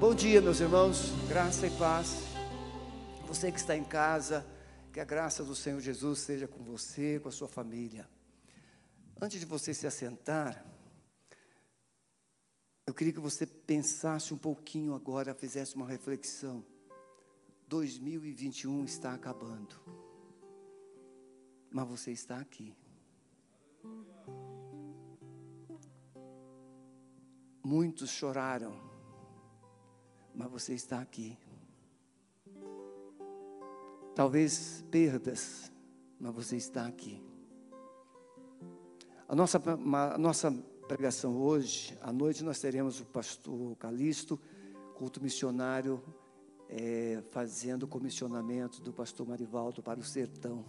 Bom dia, meus irmãos, graça e paz. Você que está em casa, que a graça do Senhor Jesus seja com você, com a sua família. Antes de você se assentar, eu queria que você pensasse um pouquinho agora, fizesse uma reflexão. 2021 está acabando, mas você está aqui. Muitos choraram, mas você está aqui. Talvez perdas, mas você está aqui. A nossa, a nossa pregação hoje, à noite, nós teremos o pastor Calixto, culto missionário, é, fazendo o comissionamento do pastor Marivaldo para o sertão.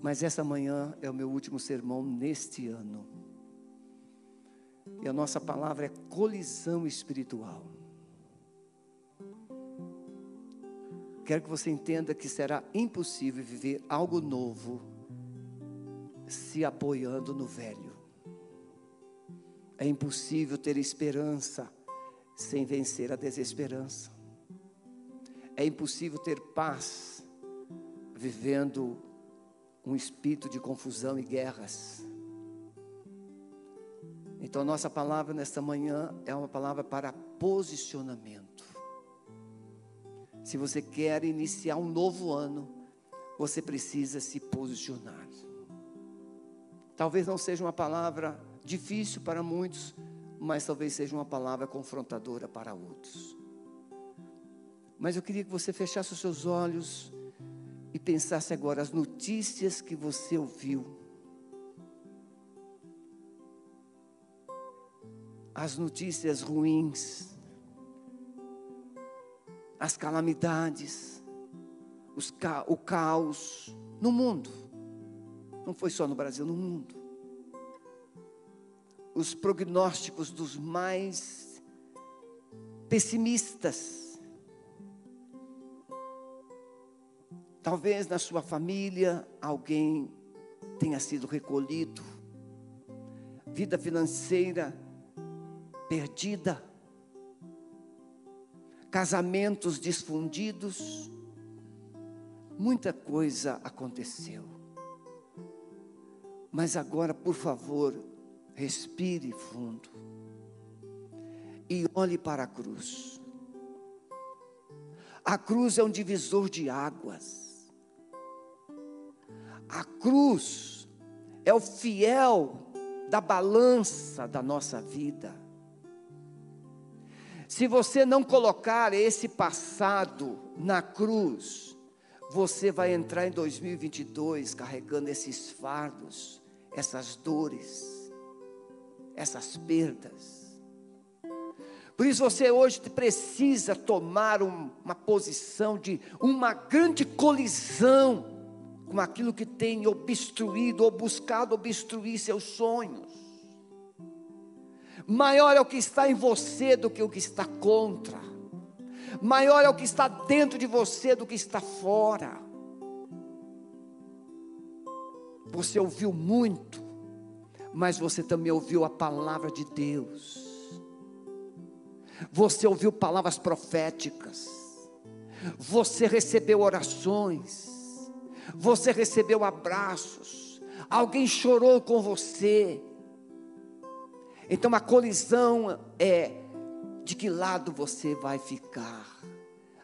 Mas essa manhã é o meu último sermão neste ano. E a nossa palavra é colisão espiritual. Quero que você entenda que será impossível viver algo novo se apoiando no velho. É impossível ter esperança sem vencer a desesperança. É impossível ter paz vivendo um espírito de confusão e guerras. Então, nossa palavra nesta manhã é uma palavra para posicionamento. Se você quer iniciar um novo ano, você precisa se posicionar. Talvez não seja uma palavra difícil para muitos, mas talvez seja uma palavra confrontadora para outros. Mas eu queria que você fechasse os seus olhos e pensasse agora as notícias que você ouviu as notícias ruins, as calamidades, ca o caos no mundo. Não foi só no Brasil, no mundo. Os prognósticos dos mais pessimistas. Talvez na sua família alguém tenha sido recolhido. Vida financeira perdida, casamentos desfundidos, muita coisa aconteceu. Mas agora, por favor, respire fundo e olhe para a cruz. A cruz é um divisor de águas. A cruz é o fiel da balança da nossa vida. Se você não colocar esse passado na cruz, você vai entrar em 2022 carregando esses fardos, essas dores, essas perdas. Por isso você hoje precisa tomar um, uma posição de uma grande colisão com aquilo que tem obstruído ou buscado obstruir seus sonhos. Maior é o que está em você do que o que está contra. Maior é o que está dentro de você do que está fora. Você ouviu muito, mas você também ouviu a palavra de Deus. Você ouviu palavras proféticas. Você recebeu orações. Você recebeu abraços. Alguém chorou com você então a colisão é de que lado você vai ficar,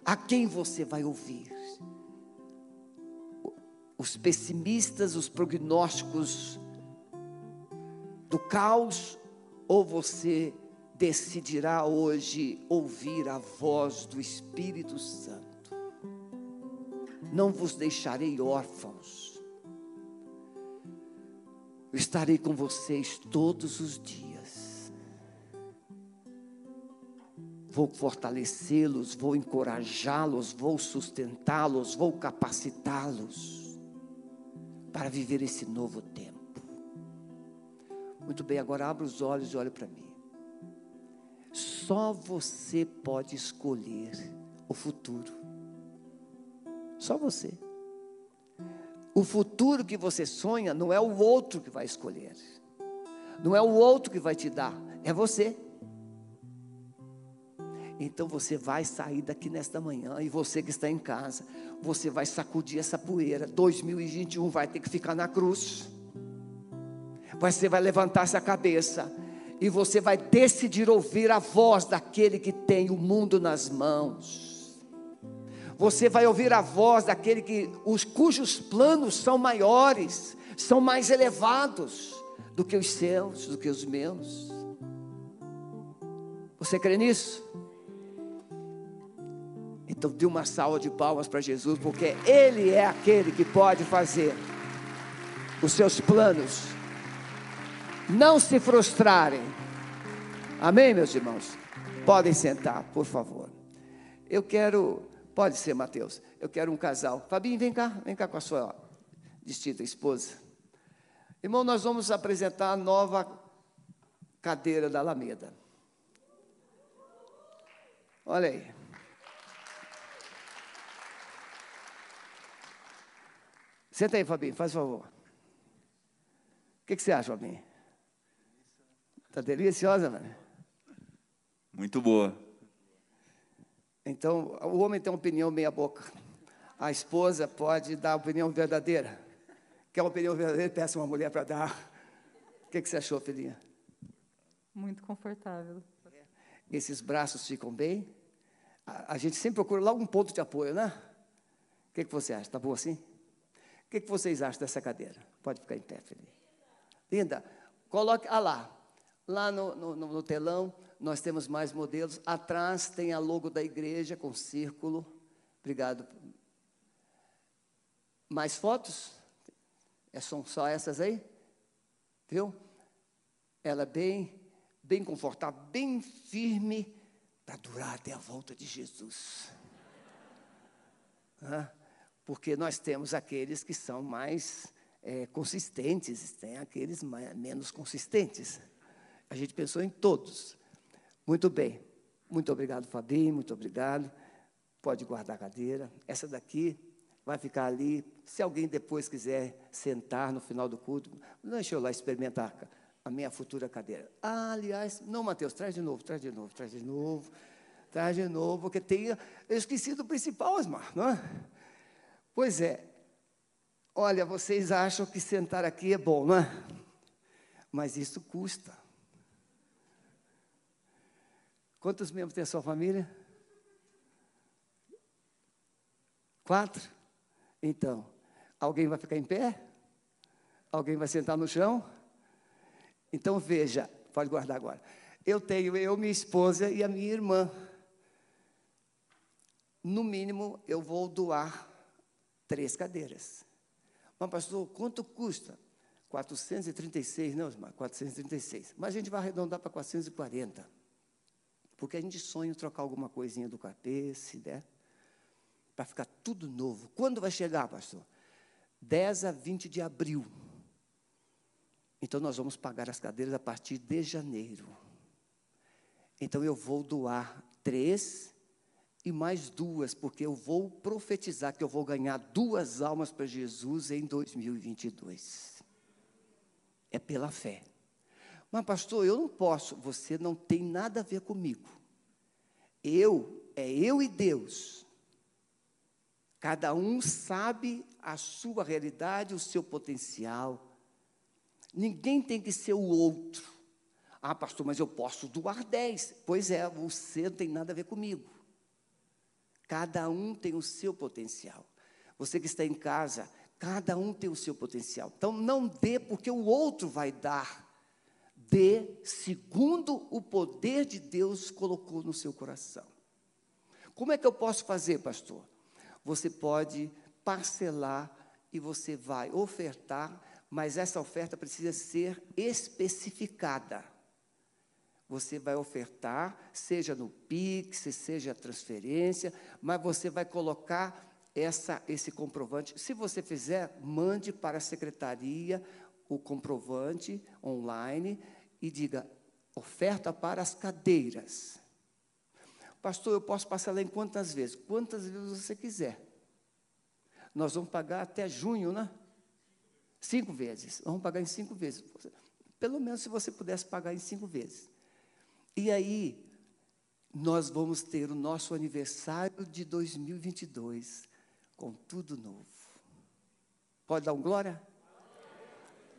a quem você vai ouvir. Os pessimistas, os prognósticos do caos, ou você decidirá hoje ouvir a voz do Espírito Santo. Não vos deixarei órfãos. Eu estarei com vocês todos os dias vou fortalecê-los, vou encorajá-los, vou sustentá-los, vou capacitá-los para viver esse novo tempo. Muito bem, agora abra os olhos e olhe para mim. Só você pode escolher o futuro. Só você. O futuro que você sonha não é o outro que vai escolher. Não é o outro que vai te dar, é você. Então você vai sair daqui nesta manhã e você que está em casa, você vai sacudir essa poeira. 2021 vai ter que ficar na cruz. Você vai levantar essa cabeça e você vai decidir ouvir a voz daquele que tem o mundo nas mãos. Você vai ouvir a voz daquele que os cujos planos são maiores, são mais elevados do que os seus, do que os meus. Você crê nisso? Então dê uma salva de palmas para Jesus, porque Ele é aquele que pode fazer os seus planos não se frustrarem. Amém, meus irmãos? Podem sentar, por favor. Eu quero, pode ser, Mateus, eu quero um casal. Fabinho, vem cá, vem cá com a sua distinta esposa. Irmão, nós vamos apresentar a nova cadeira da Alameda. Olha aí. Senta aí, Fabinho, faz favor. O que, que você acha, Fabinho? Está deliciosa, mano. Muito boa. Então, o homem tem uma opinião meia boca. A esposa pode dar a opinião verdadeira. Quer uma opinião verdadeira? Peça uma mulher para dar. O que, que você achou, filhinha? Muito confortável. Esses braços ficam bem. A, a gente sempre procura logo um ponto de apoio, né? O que, que você acha? Está bom assim? O que, que vocês acham dessa cadeira? Pode ficar em pé, filhinha. Linda. Coloque, ah lá. Lá no, no, no telão, nós temos mais modelos. Atrás tem a logo da igreja com círculo. Obrigado. Mais fotos? É, são só essas aí? Viu? Ela é bem, bem confortável, bem firme para durar até a volta de Jesus. Porque nós temos aqueles que são mais é, consistentes, tem aqueles mais, menos consistentes. A gente pensou em todos. Muito bem. Muito obrigado, Fabinho, muito obrigado. Pode guardar a cadeira. Essa daqui vai ficar ali. Se alguém depois quiser sentar no final do culto, deixa eu lá experimentar a minha futura cadeira. Ah, aliás, não, Mateus, traz de novo, traz de novo, traz de novo, traz de novo, porque tem. Eu esqueci do principal, Osmar, não é? Pois é. Olha, vocês acham que sentar aqui é bom, não é? Mas isso custa. Quantos membros tem a sua família? Quatro? Então, alguém vai ficar em pé? Alguém vai sentar no chão? Então veja, pode guardar agora. Eu tenho eu, minha esposa e a minha irmã. No mínimo, eu vou doar três cadeiras. Mas, pastor, quanto custa? 436, não, 436. Mas a gente vai arredondar para 440. Porque a gente sonha em trocar alguma coisinha do capês, né? para ficar tudo novo. Quando vai chegar, pastor? 10 a 20 de abril. Então nós vamos pagar as cadeiras a partir de janeiro. Então eu vou doar três e mais duas, porque eu vou profetizar que eu vou ganhar duas almas para Jesus em 2022. É pela fé. Mas, pastor, eu não posso. Você não tem nada a ver comigo. Eu, é eu e Deus. Cada um sabe a sua realidade, o seu potencial. Ninguém tem que ser o outro. Ah, pastor, mas eu posso doar dez. Pois é, você não tem nada a ver comigo. Cada um tem o seu potencial. Você que está em casa, cada um tem o seu potencial. Então não dê porque o outro vai dar. Dê segundo o poder de Deus colocou no seu coração. Como é que eu posso fazer, pastor? você pode parcelar e você vai ofertar, mas essa oferta precisa ser especificada. Você vai ofertar, seja no Pix, seja transferência, mas você vai colocar essa, esse comprovante. Se você fizer, mande para a secretaria o comprovante online e diga: oferta para as cadeiras. Pastor, eu posso passar lá em quantas vezes? Quantas vezes você quiser. Nós vamos pagar até junho, né? Cinco vezes. Vamos pagar em cinco vezes. Pelo menos se você pudesse pagar em cinco vezes. E aí, nós vamos ter o nosso aniversário de 2022 com tudo novo. Pode dar um glória?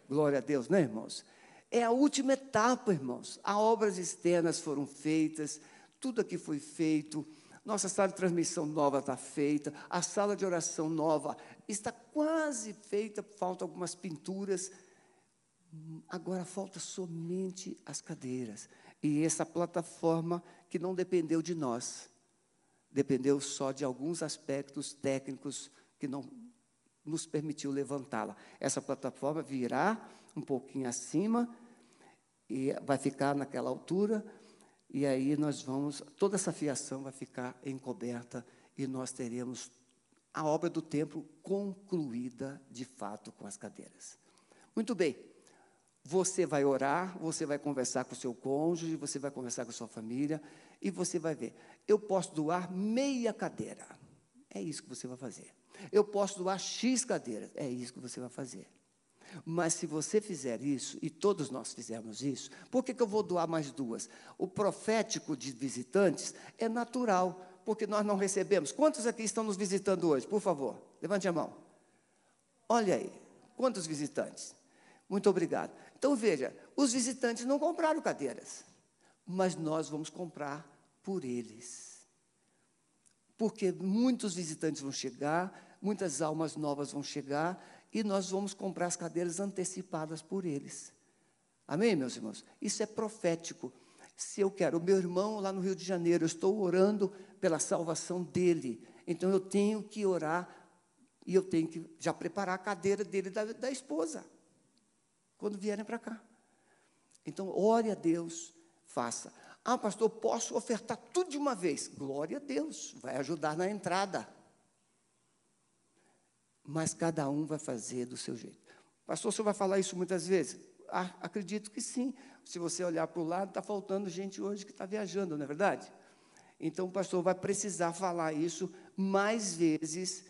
Glória a Deus, né, irmãos? É a última etapa, irmãos. As obras externas foram feitas, tudo aqui foi feito. Nossa sala de transmissão nova está feita, a sala de oração nova está quase feita, faltam algumas pinturas. Agora falta somente as cadeiras. E essa plataforma que não dependeu de nós, dependeu só de alguns aspectos técnicos que não nos permitiu levantá-la. Essa plataforma virá um pouquinho acima e vai ficar naquela altura e aí nós vamos, toda essa fiação vai ficar encoberta e nós teremos a obra do templo concluída de fato com as cadeiras. Muito bem. Você vai orar, você vai conversar com o seu cônjuge, você vai conversar com a sua família e você vai ver. Eu posso doar meia cadeira. É isso que você vai fazer. Eu posso doar X cadeiras. É isso que você vai fazer. Mas se você fizer isso, e todos nós fizermos isso, por que, que eu vou doar mais duas? O profético de visitantes é natural, porque nós não recebemos. Quantos aqui estão nos visitando hoje? Por favor, levante a mão. Olha aí, quantos visitantes? Muito obrigado. Então veja, os visitantes não compraram cadeiras, mas nós vamos comprar por eles. Porque muitos visitantes vão chegar, muitas almas novas vão chegar, e nós vamos comprar as cadeiras antecipadas por eles. Amém, meus irmãos? Isso é profético. Se eu quero, o meu irmão lá no Rio de Janeiro, eu estou orando pela salvação dele, então eu tenho que orar e eu tenho que já preparar a cadeira dele da, da esposa, quando vierem para cá. Então, ore a Deus, faça. Ah, pastor, posso ofertar tudo de uma vez? Glória a Deus, vai ajudar na entrada mas cada um vai fazer do seu jeito. Pastor, o senhor vai falar isso muitas vezes? Ah, acredito que sim. Se você olhar para o lado, está faltando gente hoje que está viajando, não é verdade? Então o pastor vai precisar falar isso mais vezes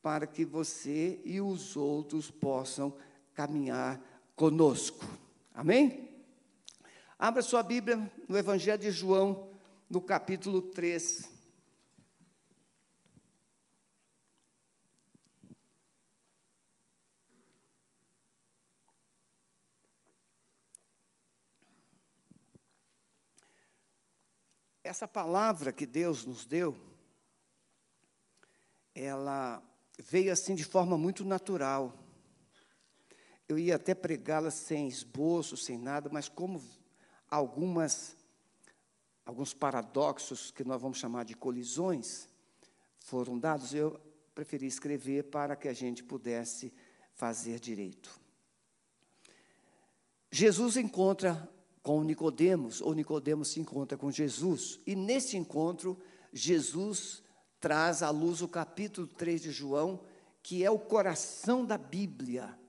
para que você e os outros possam caminhar conosco. Amém? Abra sua Bíblia no Evangelho de João, no capítulo 3. essa palavra que Deus nos deu, ela veio assim de forma muito natural. Eu ia até pregá-la sem esboço, sem nada, mas como algumas alguns paradoxos que nós vamos chamar de colisões foram dados, eu preferi escrever para que a gente pudesse fazer direito. Jesus encontra com Nicodemos, ou Nicodemos se encontra com Jesus, e nesse encontro, Jesus traz à luz o capítulo 3 de João, que é o coração da Bíblia.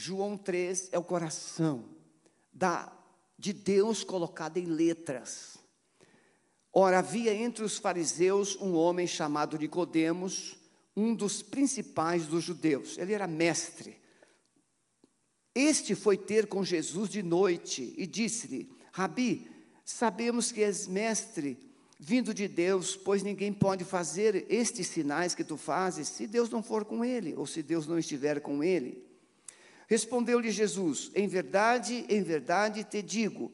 João 3 é o coração da, de Deus colocado em letras. Ora, havia entre os fariseus um homem chamado Nicodemos, um dos principais dos judeus. Ele era mestre este foi ter com Jesus de noite e disse-lhe: Rabi, sabemos que és mestre vindo de Deus, pois ninguém pode fazer estes sinais que tu fazes se Deus não for com ele, ou se Deus não estiver com ele. Respondeu-lhe Jesus: Em verdade, em verdade te digo,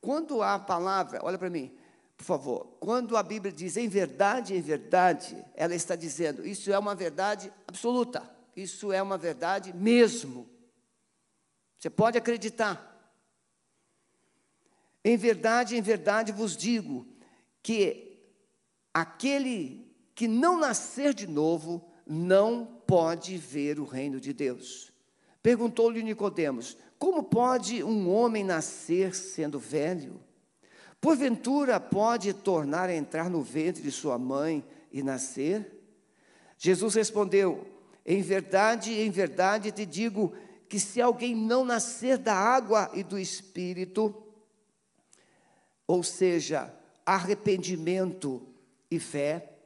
quando a palavra, olha para mim, por favor, quando a Bíblia diz em verdade, em verdade, ela está dizendo, isso é uma verdade absoluta, isso é uma verdade mesmo. Você pode acreditar. Em verdade, em verdade vos digo que aquele que não nascer de novo não pode ver o reino de Deus. Perguntou-lhe Nicodemos: Como pode um homem nascer sendo velho? Porventura pode tornar a entrar no ventre de sua mãe e nascer? Jesus respondeu: Em verdade, em verdade te digo que se alguém não nascer da água e do espírito, ou seja, arrependimento e fé,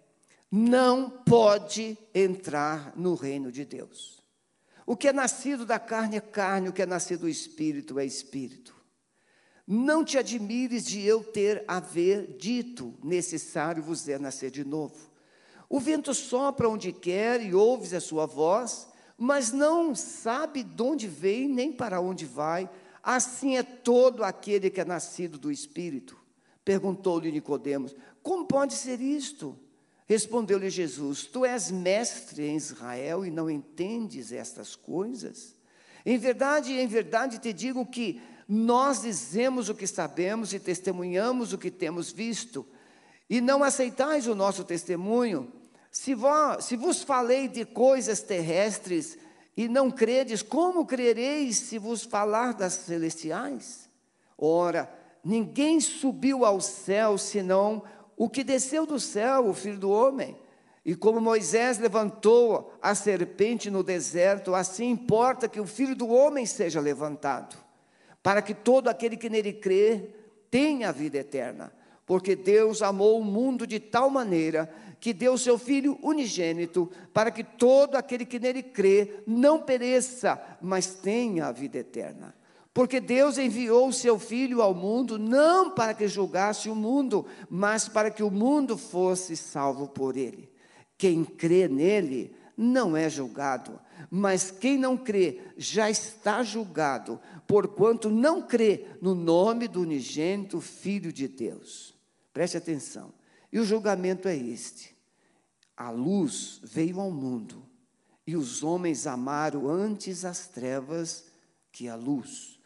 não pode entrar no reino de Deus. O que é nascido da carne é carne, o que é nascido do espírito é espírito. Não te admires de eu ter haver dito, necessário vos é nascer de novo. O vento sopra onde quer e ouves a sua voz, mas não sabe de onde vem nem para onde vai. Assim é todo aquele que é nascido do Espírito. Perguntou-lhe Nicodemos: Como pode ser isto? Respondeu-lhe Jesus: Tu és mestre em Israel e não entendes estas coisas? Em verdade, em verdade te digo que nós dizemos o que sabemos e testemunhamos o que temos visto, e não aceitais o nosso testemunho. Se vos, se vos falei de coisas terrestres e não credes, como crereis se vos falar das celestiais? Ora, ninguém subiu ao céu senão o que desceu do céu, o Filho do Homem. E como Moisés levantou a serpente no deserto, assim importa que o Filho do Homem seja levantado, para que todo aquele que nele crê tenha a vida eterna. Porque Deus amou o mundo de tal maneira que deu seu Filho unigênito, para que todo aquele que nele crê não pereça, mas tenha a vida eterna. Porque Deus enviou o seu Filho ao mundo, não para que julgasse o mundo, mas para que o mundo fosse salvo por ele. Quem crê nele não é julgado, mas quem não crê já está julgado, porquanto não crê no nome do unigênito Filho de Deus. Preste atenção. E o julgamento é este: a luz veio ao mundo, e os homens amaram antes as trevas que a luz,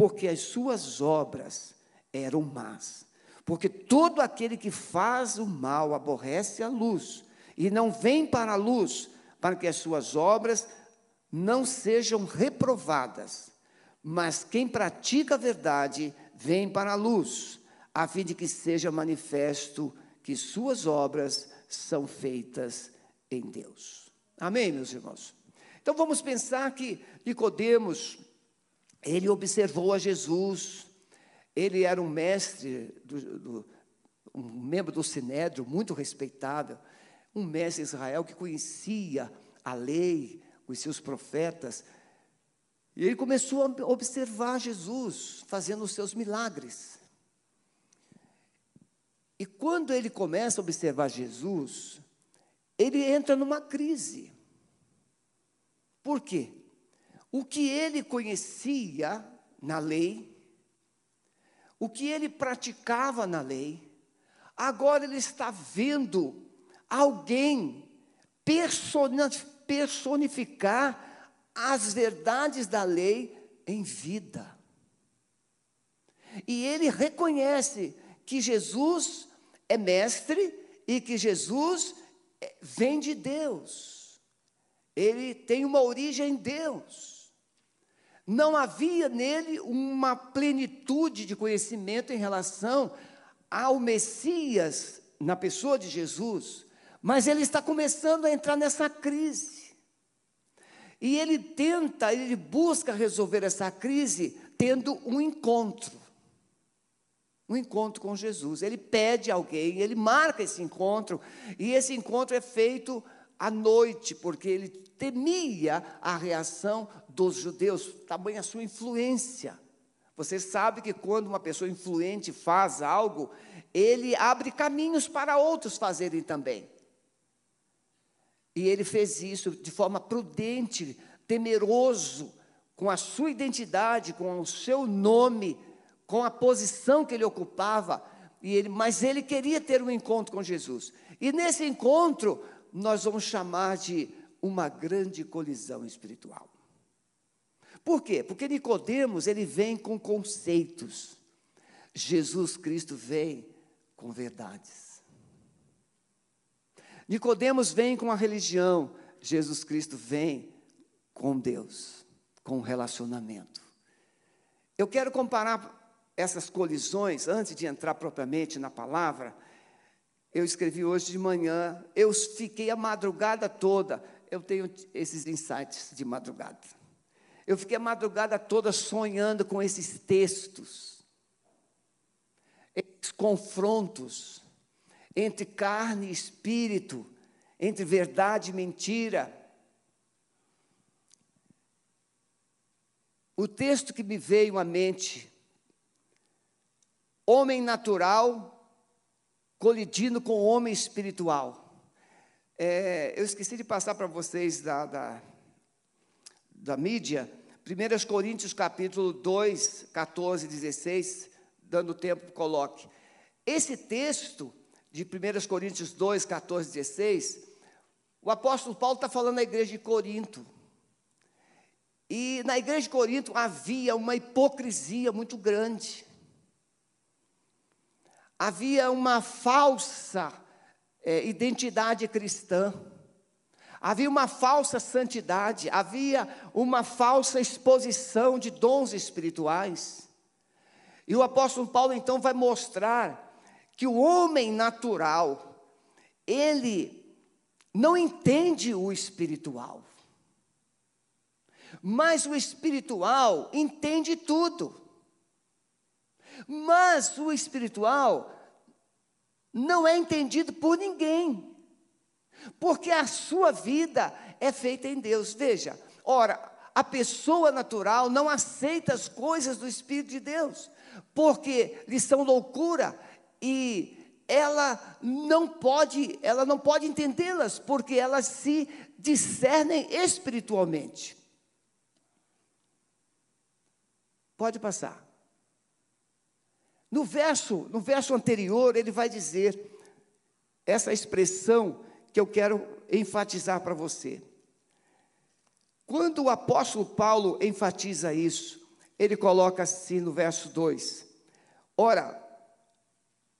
porque as suas obras eram más. Porque todo aquele que faz o mal aborrece a luz e não vem para a luz, para que as suas obras não sejam reprovadas. Mas quem pratica a verdade vem para a luz, a fim de que seja manifesto que suas obras são feitas em Deus. Amém, meus irmãos? Então vamos pensar que Nicodemos, ele observou a Jesus, ele era um mestre, do, do, um membro do Sinédrio, muito respeitado, um mestre Israel que conhecia a lei, conhecia os profetas, e ele começou a observar Jesus fazendo os seus milagres. E quando ele começa a observar Jesus, ele entra numa crise. Por quê? O que ele conhecia na lei, o que ele praticava na lei, agora ele está vendo alguém personificar as verdades da lei em vida. E ele reconhece que Jesus é mestre e que Jesus vem de Deus. Ele tem uma origem em Deus. Não havia nele uma plenitude de conhecimento em relação ao Messias na pessoa de Jesus, mas ele está começando a entrar nessa crise. E ele tenta, ele busca resolver essa crise tendo um encontro um encontro com Jesus. Ele pede alguém, ele marca esse encontro, e esse encontro é feito à noite, porque ele temia a reação dos judeus, tamanha a sua influência. Você sabe que quando uma pessoa influente faz algo, ele abre caminhos para outros fazerem também. E ele fez isso de forma prudente, temeroso, com a sua identidade, com o seu nome com a posição que ele ocupava, e ele, mas ele queria ter um encontro com Jesus. E nesse encontro, nós vamos chamar de uma grande colisão espiritual. Por quê? Porque Nicodemos, ele vem com conceitos. Jesus Cristo vem com verdades. Nicodemos vem com a religião, Jesus Cristo vem com Deus, com o relacionamento. Eu quero comparar essas colisões, antes de entrar propriamente na palavra, eu escrevi hoje de manhã, eu fiquei a madrugada toda, eu tenho esses insights de madrugada. Eu fiquei a madrugada toda sonhando com esses textos, esses confrontos entre carne e espírito, entre verdade e mentira. O texto que me veio à mente homem natural colidindo com homem espiritual. É, eu esqueci de passar para vocês da, da, da mídia, 1 Coríntios capítulo 2, 14, 16, dando tempo, coloque. Esse texto de 1 Coríntios 2, 14, 16, o apóstolo Paulo está falando na igreja de Corinto. E na igreja de Corinto havia uma hipocrisia muito grande. Havia uma falsa é, identidade cristã. Havia uma falsa santidade, havia uma falsa exposição de dons espirituais. E o apóstolo Paulo então vai mostrar que o homem natural, ele não entende o espiritual. Mas o espiritual entende tudo. Mas o espiritual não é entendido por ninguém. Porque a sua vida é feita em Deus. Veja, ora, a pessoa natural não aceita as coisas do Espírito de Deus, porque lhes são loucura e ela não pode, ela não pode entendê-las, porque elas se discernem espiritualmente. Pode passar. No verso, no verso anterior, ele vai dizer essa expressão que eu quero enfatizar para você. Quando o apóstolo Paulo enfatiza isso, ele coloca assim no verso 2: Ora,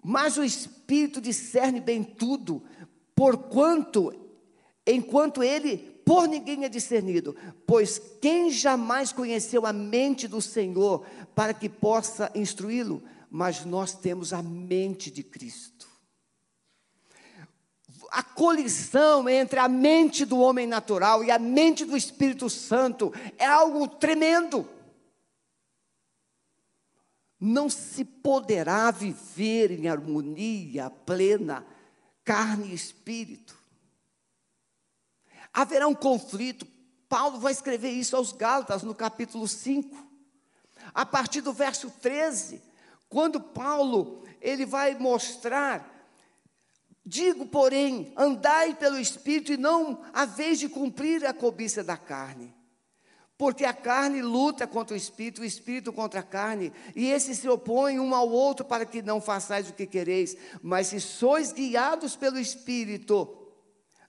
mas o Espírito discerne bem tudo, porquanto, enquanto ele por ninguém é discernido, pois quem jamais conheceu a mente do Senhor para que possa instruí-lo? Mas nós temos a mente de Cristo. A colisão entre a mente do homem natural e a mente do Espírito Santo é algo tremendo. Não se poderá viver em harmonia plena, carne e espírito Haverá um conflito. Paulo vai escrever isso aos Gálatas no capítulo 5. A partir do verso 13, quando Paulo ele vai mostrar Digo, porém, andai pelo Espírito e não a vez de cumprir a cobiça da carne. Porque a carne luta contra o Espírito, o Espírito contra a carne, e esses se opõem um ao outro para que não façais o que quereis. Mas se sois guiados pelo Espírito,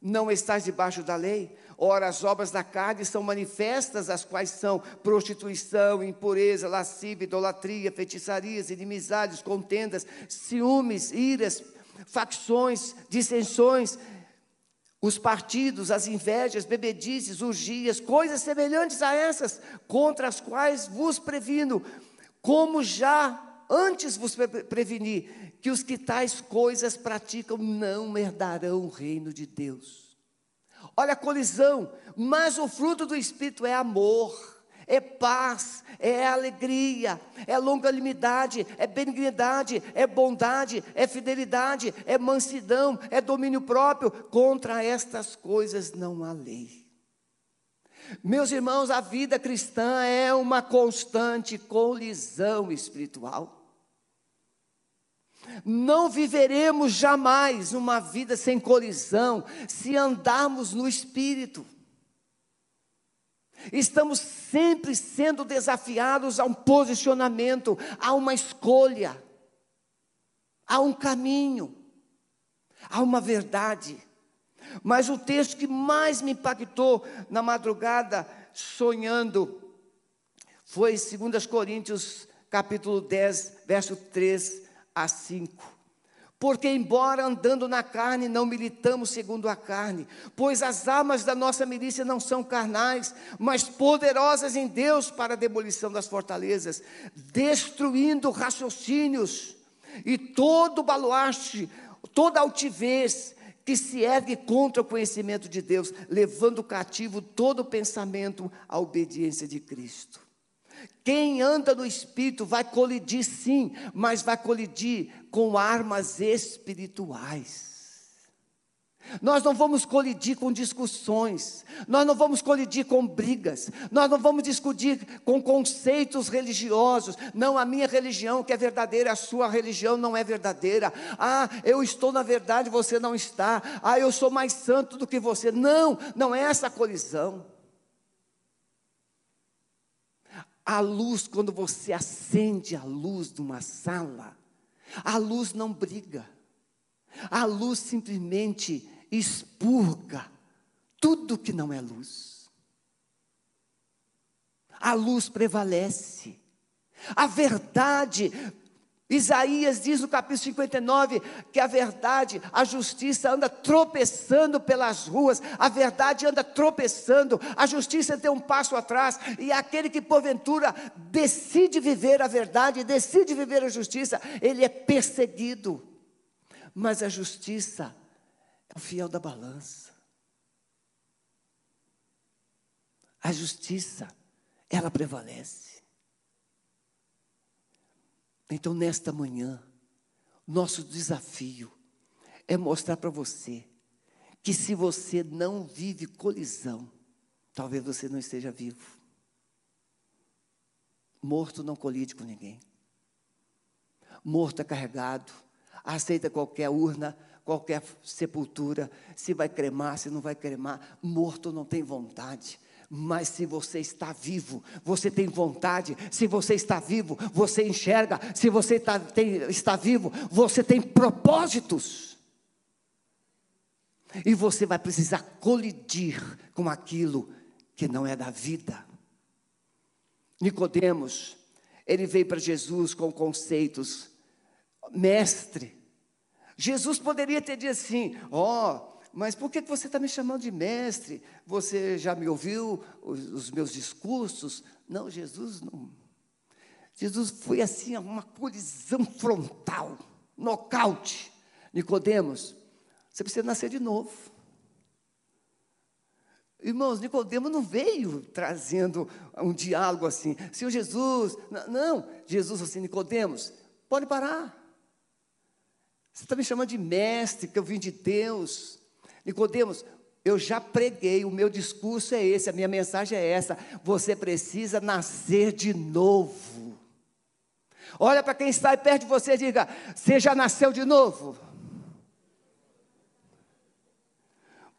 não estás debaixo da lei? Ora, as obras da carne são manifestas, as quais são prostituição, impureza, lascívia, idolatria, feitiçarias, inimizades, contendas, ciúmes, iras, facções, dissensões, os partidos, as invejas, bebedices, urgias, coisas semelhantes a essas, contra as quais vos previno, como já antes vos preveni, que os que tais coisas praticam não herdarão o reino de Deus. Olha a colisão, mas o fruto do Espírito é amor, é paz, é alegria, é longanimidade, é benignidade, é bondade, é fidelidade, é mansidão, é domínio próprio. Contra estas coisas não há lei. Meus irmãos, a vida cristã é uma constante colisão espiritual. Não viveremos jamais uma vida sem colisão se andarmos no Espírito. Estamos sempre sendo desafiados a um posicionamento, a uma escolha, a um caminho, a uma verdade. Mas o texto que mais me impactou na madrugada, sonhando, foi 2 Coríntios capítulo 10, verso 3 a 5. Porque, embora andando na carne, não militamos segundo a carne, pois as armas da nossa milícia não são carnais, mas poderosas em Deus para a demolição das fortalezas, destruindo raciocínios e todo baluarte, toda altivez que se ergue contra o conhecimento de Deus, levando cativo todo pensamento à obediência de Cristo. Quem anda no espírito vai colidir sim, mas vai colidir com armas espirituais. Nós não vamos colidir com discussões, nós não vamos colidir com brigas, nós não vamos discutir com conceitos religiosos. Não, a minha religião que é verdadeira, a sua religião não é verdadeira. Ah, eu estou na verdade, você não está. Ah, eu sou mais santo do que você. Não, não é essa colisão. A luz, quando você acende a luz de uma sala, a luz não briga. A luz simplesmente expurga tudo que não é luz. A luz prevalece. A verdade Isaías diz no capítulo 59 que a verdade, a justiça anda tropeçando pelas ruas, a verdade anda tropeçando, a justiça tem um passo atrás, e aquele que porventura decide viver a verdade, decide viver a justiça, ele é perseguido. Mas a justiça é o fiel da balança. A justiça, ela prevalece. Então, nesta manhã, nosso desafio é mostrar para você que se você não vive colisão, talvez você não esteja vivo. Morto não colide com ninguém. Morto é carregado, aceita qualquer urna, qualquer sepultura, se vai cremar, se não vai cremar, morto não tem vontade. Mas se você está vivo, você tem vontade. Se você está vivo, você enxerga. Se você está, tem, está vivo, você tem propósitos. E você vai precisar colidir com aquilo que não é da vida. Nicodemos, ele veio para Jesus com conceitos mestre. Jesus poderia ter dito assim: ó, oh, mas por que você está me chamando de mestre? Você já me ouviu os, os, meus discursos? Não, Jesus não. Jesus foi assim, uma colisão frontal, nocaute. Nicodemos, você precisa nascer de novo. Irmãos, Nicodemos não veio trazendo um diálogo assim, Senhor Jesus, não, Jesus assim, Nicodemos, pode parar. Você está me chamando de mestre, que eu vim de Deus. Nicodemos, eu já preguei, o meu discurso é esse, a minha mensagem é essa. Você precisa nascer de novo. Olha para quem está perto de você e diga: Você já nasceu de novo?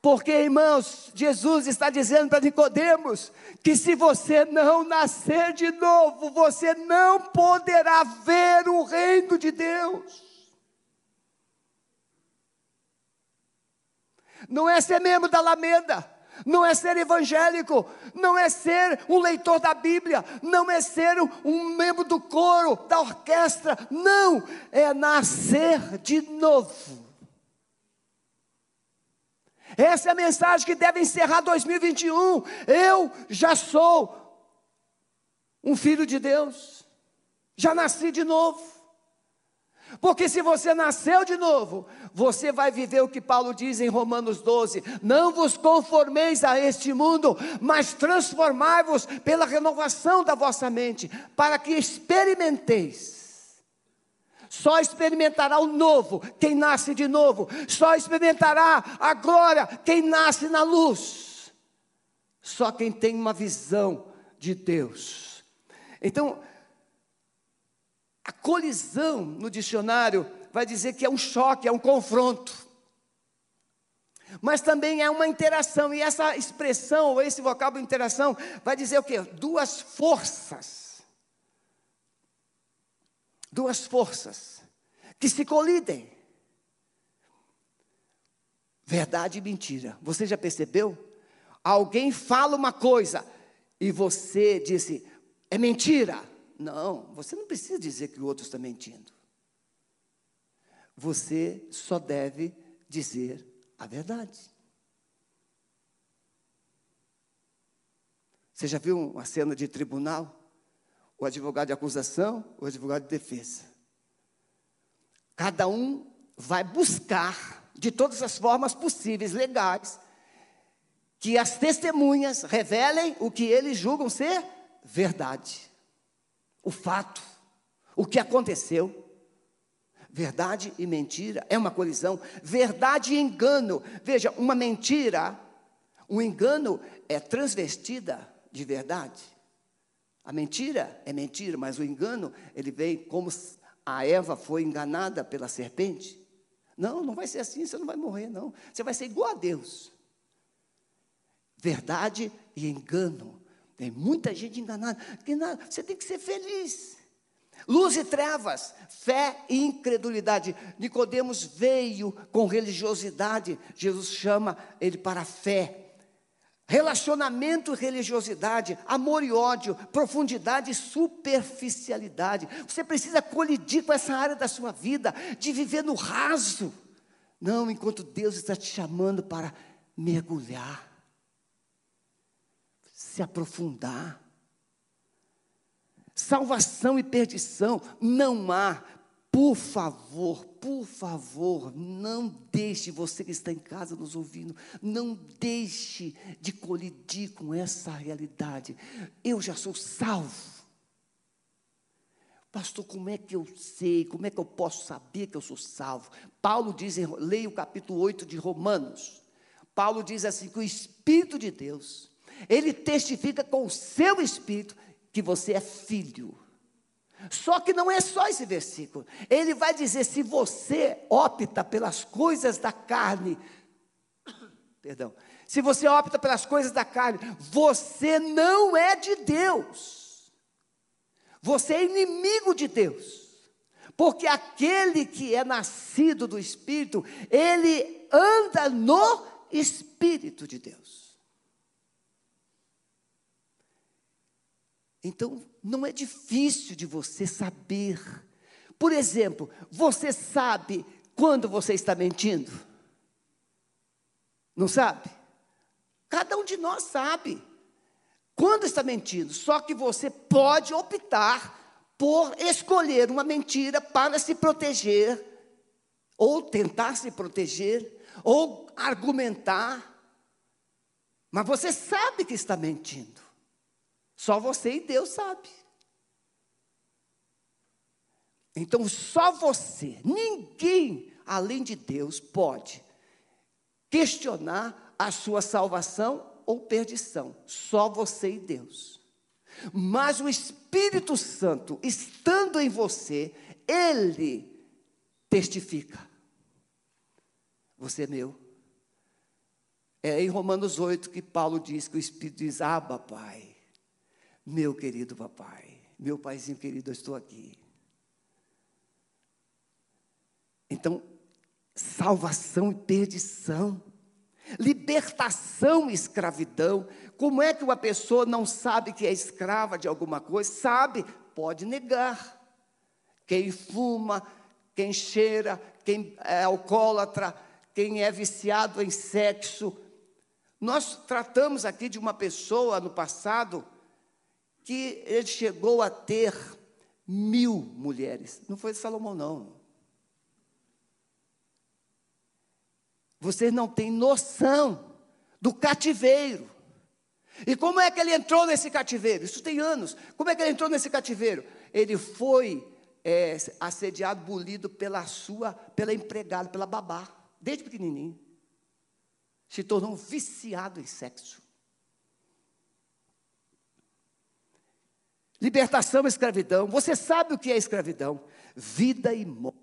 Porque, irmãos, Jesus está dizendo para Nicodemos que se você não nascer de novo, você não poderá ver o reino de Deus. Não é ser membro da Alameda, não é ser evangélico, não é ser um leitor da Bíblia, não é ser um membro do coro, da orquestra, não, é nascer de novo. Essa é a mensagem que deve encerrar 2021. Eu já sou um filho de Deus, já nasci de novo. Porque se você nasceu de novo, você vai viver o que Paulo diz em Romanos 12: Não vos conformeis a este mundo, mas transformai-vos pela renovação da vossa mente, para que experimenteis. Só experimentará o novo quem nasce de novo, só experimentará a glória quem nasce na luz, só quem tem uma visão de Deus. Então, a colisão no dicionário vai dizer que é um choque, é um confronto. Mas também é uma interação, e essa expressão, ou esse vocábulo interação, vai dizer o quê? Duas forças. Duas forças que se colidem. Verdade e mentira. Você já percebeu? Alguém fala uma coisa e você disse, é mentira. Não, você não precisa dizer que o outro está mentindo. Você só deve dizer a verdade. Você já viu uma cena de tribunal? O advogado de acusação, o advogado de defesa. Cada um vai buscar, de todas as formas possíveis, legais, que as testemunhas revelem o que eles julgam ser verdade o fato, o que aconteceu. Verdade e mentira é uma colisão. Verdade e engano. Veja, uma mentira, um engano é transvestida de verdade. A mentira é mentira, mas o engano, ele vem como a Eva foi enganada pela serpente. Não, não vai ser assim, você não vai morrer, não. Você vai ser igual a Deus. Verdade e engano. Tem muita gente enganada. Você tem que ser feliz. Luz e trevas, fé e incredulidade. Nicodemos veio com religiosidade. Jesus chama ele para a fé. Relacionamento e religiosidade, amor e ódio, profundidade e superficialidade. Você precisa colidir com essa área da sua vida, de viver no raso. Não, enquanto Deus está te chamando para mergulhar, se aprofundar. Salvação e perdição não há. Por favor, por favor, não deixe, você que está em casa nos ouvindo, não deixe de colidir com essa realidade. Eu já sou salvo. Pastor, como é que eu sei? Como é que eu posso saber que eu sou salvo? Paulo diz, leia o capítulo 8 de Romanos. Paulo diz assim: que o Espírito de Deus, ele testifica com o seu Espírito que você é filho. Só que não é só esse versículo. Ele vai dizer: se você opta pelas coisas da carne, perdão, se você opta pelas coisas da carne, você não é de Deus. Você é inimigo de Deus. Porque aquele que é nascido do Espírito, ele anda no Espírito de Deus. Então, não é difícil de você saber. Por exemplo, você sabe quando você está mentindo? Não sabe? Cada um de nós sabe quando está mentindo, só que você pode optar por escolher uma mentira para se proteger, ou tentar se proteger, ou argumentar, mas você sabe que está mentindo. Só você e Deus sabe. Então só você, ninguém além de Deus pode questionar a sua salvação ou perdição. Só você e Deus. Mas o Espírito Santo, estando em você, ele testifica. Você é meu. É em Romanos 8 que Paulo diz que o Espírito diz: Abba, Pai. Meu querido papai, meu paizinho querido, eu estou aqui. Então, salvação e perdição, libertação e escravidão. Como é que uma pessoa não sabe que é escrava de alguma coisa? Sabe, pode negar. Quem fuma, quem cheira, quem é alcoólatra, quem é viciado em sexo. Nós tratamos aqui de uma pessoa no passado que ele chegou a ter mil mulheres. Não foi Salomão, não. Vocês não têm noção do cativeiro. E como é que ele entrou nesse cativeiro? Isso tem anos. Como é que ele entrou nesse cativeiro? Ele foi é, assediado, bolido pela sua, pela empregada, pela babá, desde pequenininho. Se tornou viciado em sexo. Libertação e escravidão. Você sabe o que é escravidão? Vida e morte.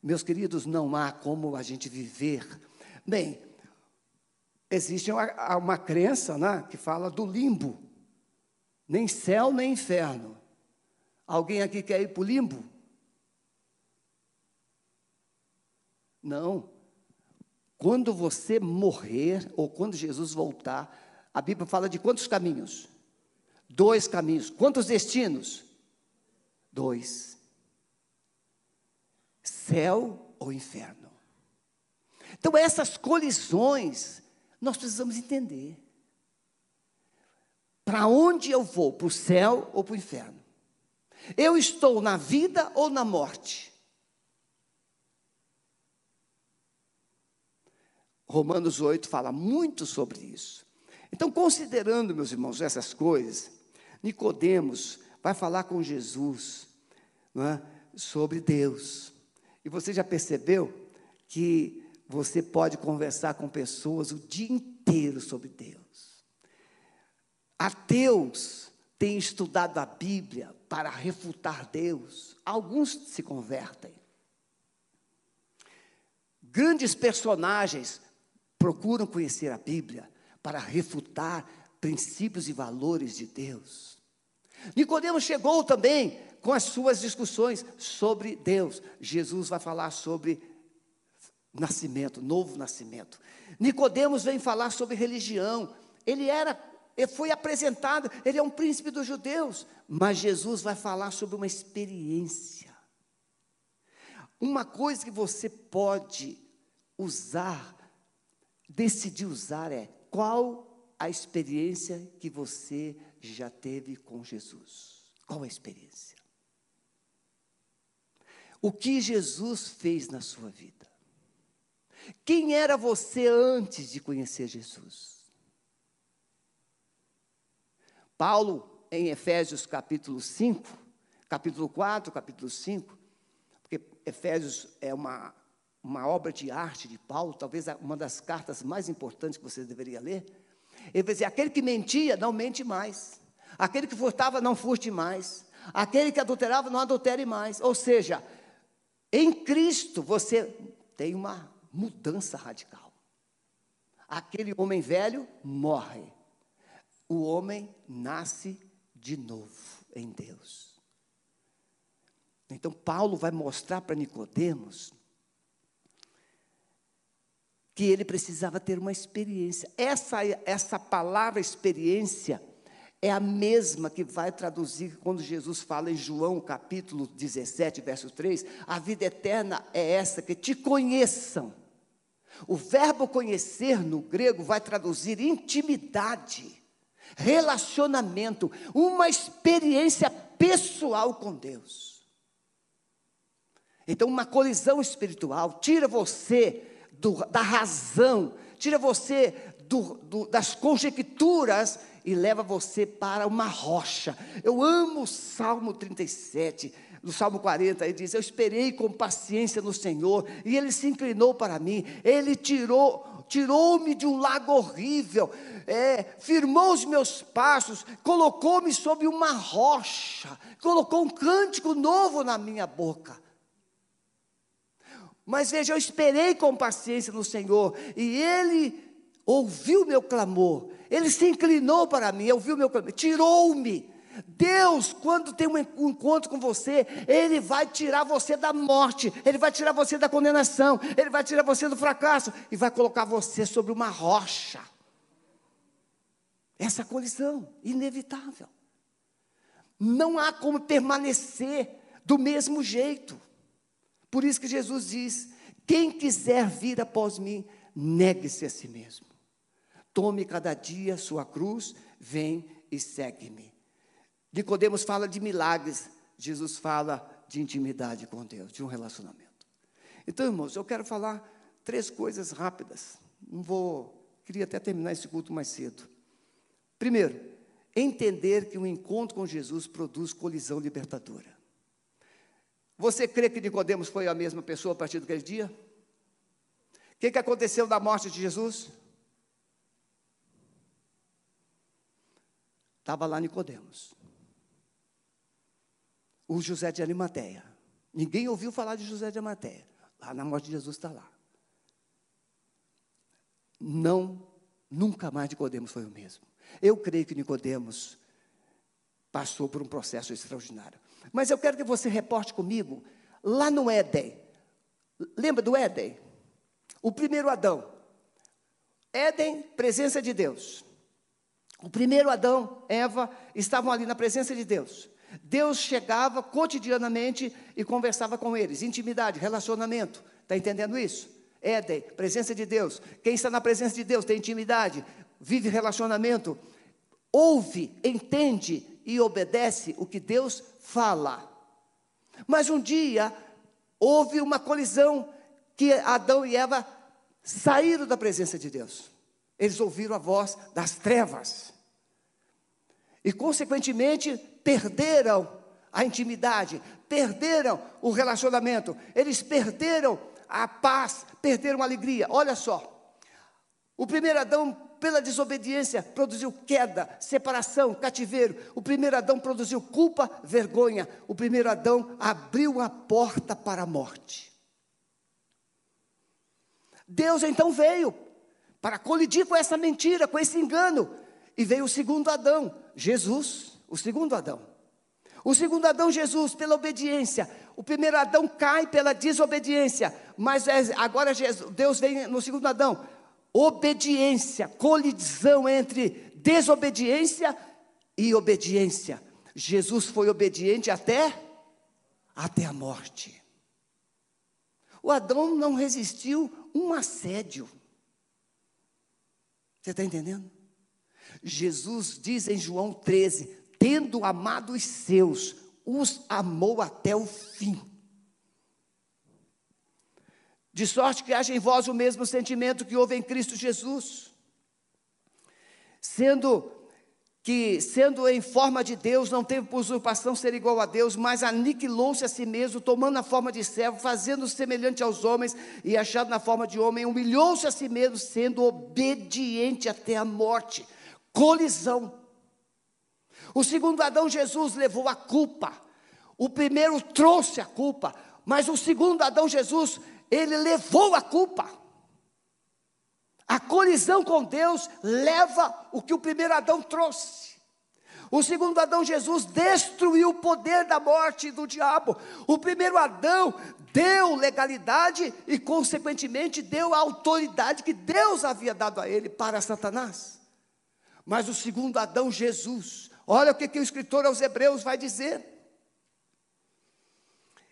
Meus queridos, não há como a gente viver. Bem, existe uma, uma crença né, que fala do limbo. Nem céu, nem inferno. Alguém aqui quer ir para o limbo? Não. Quando você morrer, ou quando Jesus voltar, a Bíblia fala de quantos caminhos? Dois caminhos. Quantos destinos? Dois: céu ou inferno. Então, essas colisões, nós precisamos entender. Para onde eu vou? Para o céu ou para o inferno? Eu estou na vida ou na morte? Romanos 8 fala muito sobre isso. Então, considerando, meus irmãos, essas coisas, Nicodemos vai falar com Jesus é? sobre Deus. E você já percebeu que você pode conversar com pessoas o dia inteiro sobre Deus. Ateus têm estudado a Bíblia para refutar Deus. Alguns se convertem. Grandes personagens procuram conhecer a Bíblia para refutar princípios e valores de Deus. Nicodemos chegou também com as suas discussões sobre Deus. Jesus vai falar sobre nascimento, novo nascimento. Nicodemos vem falar sobre religião. Ele era, ele foi apresentado, ele é um príncipe dos judeus, mas Jesus vai falar sobre uma experiência. Uma coisa que você pode usar, decidir usar é qual a experiência que você já teve com Jesus. Qual a experiência? O que Jesus fez na sua vida? Quem era você antes de conhecer Jesus? Paulo, em Efésios capítulo 5, capítulo 4, capítulo 5, porque Efésios é uma, uma obra de arte de Paulo, talvez uma das cartas mais importantes que você deveria ler. Ele vai dizer: aquele que mentia, não mente mais. Aquele que furtava, não furte mais. Aquele que adulterava, não adultere mais. Ou seja, em Cristo você tem uma mudança radical. Aquele homem velho morre. O homem nasce de novo em Deus. Então Paulo vai mostrar para Nicodemos que ele precisava ter uma experiência. Essa essa palavra experiência é a mesma que vai traduzir quando Jesus fala em João capítulo 17, verso 3, a vida eterna é essa que te conheçam. O verbo conhecer no grego vai traduzir intimidade, relacionamento, uma experiência pessoal com Deus. Então, uma colisão espiritual tira você do, da razão, tira você do, do, das conjecturas e leva você para uma rocha. Eu amo o Salmo 37, no Salmo 40, ele diz: Eu esperei com paciência no Senhor, e ele se inclinou para mim, ele tirou, tirou-me de um lago horrível, é, firmou os meus passos, colocou-me sobre uma rocha, colocou um cântico novo na minha boca. Mas veja, eu esperei com paciência no Senhor, e Ele ouviu meu clamor, Ele se inclinou para mim, ouviu meu clamor, tirou-me. Deus, quando tem um encontro com você, Ele vai tirar você da morte, Ele vai tirar você da condenação, Ele vai tirar você do fracasso e vai colocar você sobre uma rocha. Essa colisão, inevitável. Não há como permanecer do mesmo jeito. Por isso que Jesus diz: quem quiser vir após mim, negue-se a si mesmo. Tome cada dia sua cruz, vem e segue-me. Nicodemos fala de milagres, Jesus fala de intimidade com Deus, de um relacionamento. Então, irmãos, eu quero falar três coisas rápidas. Não vou, queria até terminar esse culto mais cedo. Primeiro, entender que um encontro com Jesus produz colisão libertadora. Você crê que Nicodemos foi a mesma pessoa a partir daquele dia? O que, que aconteceu na morte de Jesus? Estava lá Nicodemos. O José de Arimateia. Ninguém ouviu falar de José de Arimateia. Lá na morte de Jesus está lá. Não, nunca mais Nicodemos foi o mesmo. Eu creio que Nicodemos passou por um processo extraordinário. Mas eu quero que você reporte comigo lá no Éden. Lembra do Éden? O primeiro Adão. Éden, presença de Deus. O primeiro Adão, Eva, estavam ali na presença de Deus. Deus chegava cotidianamente e conversava com eles. Intimidade, relacionamento. Está entendendo isso? Éden, presença de Deus. Quem está na presença de Deus tem intimidade, vive relacionamento, ouve, entende e obedece o que Deus fala. Mas um dia houve uma colisão que Adão e Eva saíram da presença de Deus. Eles ouviram a voz das trevas. E, consequentemente, perderam a intimidade, perderam o relacionamento, eles perderam a paz, perderam a alegria. Olha só, o primeiro Adão, pela desobediência, produziu queda, separação, cativeiro. O primeiro Adão produziu culpa, vergonha. O primeiro Adão abriu a porta para a morte. Deus então veio para colidir com essa mentira, com esse engano. E veio o segundo Adão, Jesus, o segundo Adão. O segundo Adão, Jesus, pela obediência. O primeiro Adão cai pela desobediência. Mas é, agora Deus vem no segundo Adão. Obediência, colisão entre desobediência e obediência. Jesus foi obediente até até a morte. O Adão não resistiu um assédio. Você está entendendo? Jesus diz em João 13: tendo amado os seus, os amou até o fim. De sorte que haja em vós o mesmo sentimento que houve em Cristo Jesus. Sendo que, sendo em forma de Deus, não teve por usurpação ser igual a Deus, mas aniquilou-se a si mesmo, tomando a forma de servo, fazendo-se semelhante aos homens, e achado na forma de homem, humilhou-se a si mesmo, sendo obediente até a morte. Colisão. O segundo Adão, Jesus, levou a culpa. O primeiro trouxe a culpa, mas o segundo Adão, Jesus, ele levou a culpa. A colisão com Deus leva o que o primeiro Adão trouxe. O segundo Adão, Jesus, destruiu o poder da morte e do diabo. O primeiro Adão deu legalidade e, consequentemente, deu a autoridade que Deus havia dado a ele para Satanás. Mas o segundo Adão, Jesus, olha o que, que o escritor aos Hebreus vai dizer.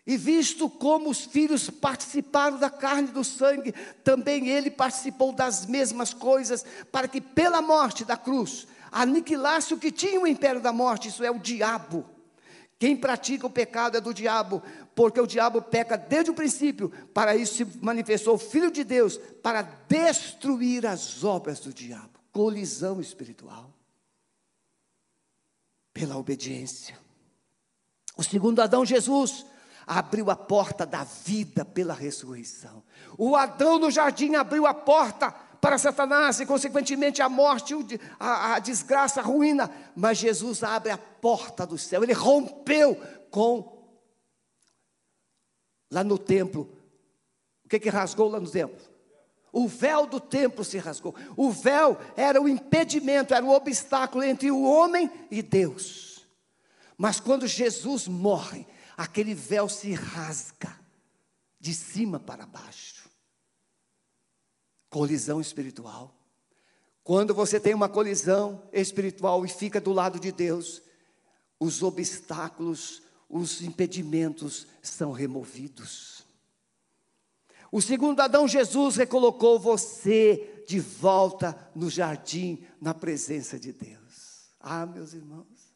E visto como os filhos participaram da carne e do sangue, também ele participou das mesmas coisas, para que pela morte da cruz aniquilasse o que tinha o império da morte, isso é o diabo. Quem pratica o pecado é do diabo, porque o diabo peca desde o princípio. Para isso se manifestou o Filho de Deus, para destruir as obras do diabo. Colisão espiritual. Pela obediência. O segundo Adão, Jesus, abriu a porta da vida pela ressurreição. O Adão no jardim abriu a porta para Satanás e, consequentemente, a morte, a, a desgraça, a ruína. Mas Jesus abre a porta do céu, ele rompeu com. Lá no templo, o que, que rasgou lá no templo? O véu do templo se rasgou. O véu era o impedimento, era o obstáculo entre o homem e Deus. Mas quando Jesus morre, aquele véu se rasga de cima para baixo. Colisão espiritual. Quando você tem uma colisão espiritual e fica do lado de Deus, os obstáculos, os impedimentos são removidos. O segundo Adão, Jesus, recolocou você de volta no jardim, na presença de Deus. Ah, meus irmãos,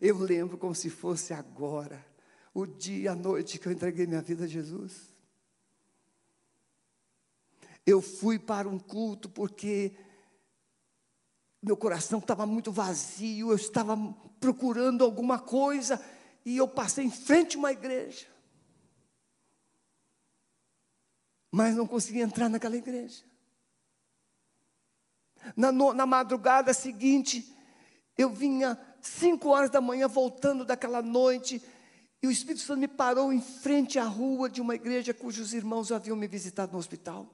eu lembro como se fosse agora o dia e a noite que eu entreguei minha vida a Jesus. Eu fui para um culto porque meu coração estava muito vazio, eu estava procurando alguma coisa e eu passei em frente a uma igreja. Mas não consegui entrar naquela igreja. Na, no, na madrugada seguinte, eu vinha cinco horas da manhã voltando daquela noite e o Espírito Santo me parou em frente à rua de uma igreja cujos irmãos haviam me visitado no hospital.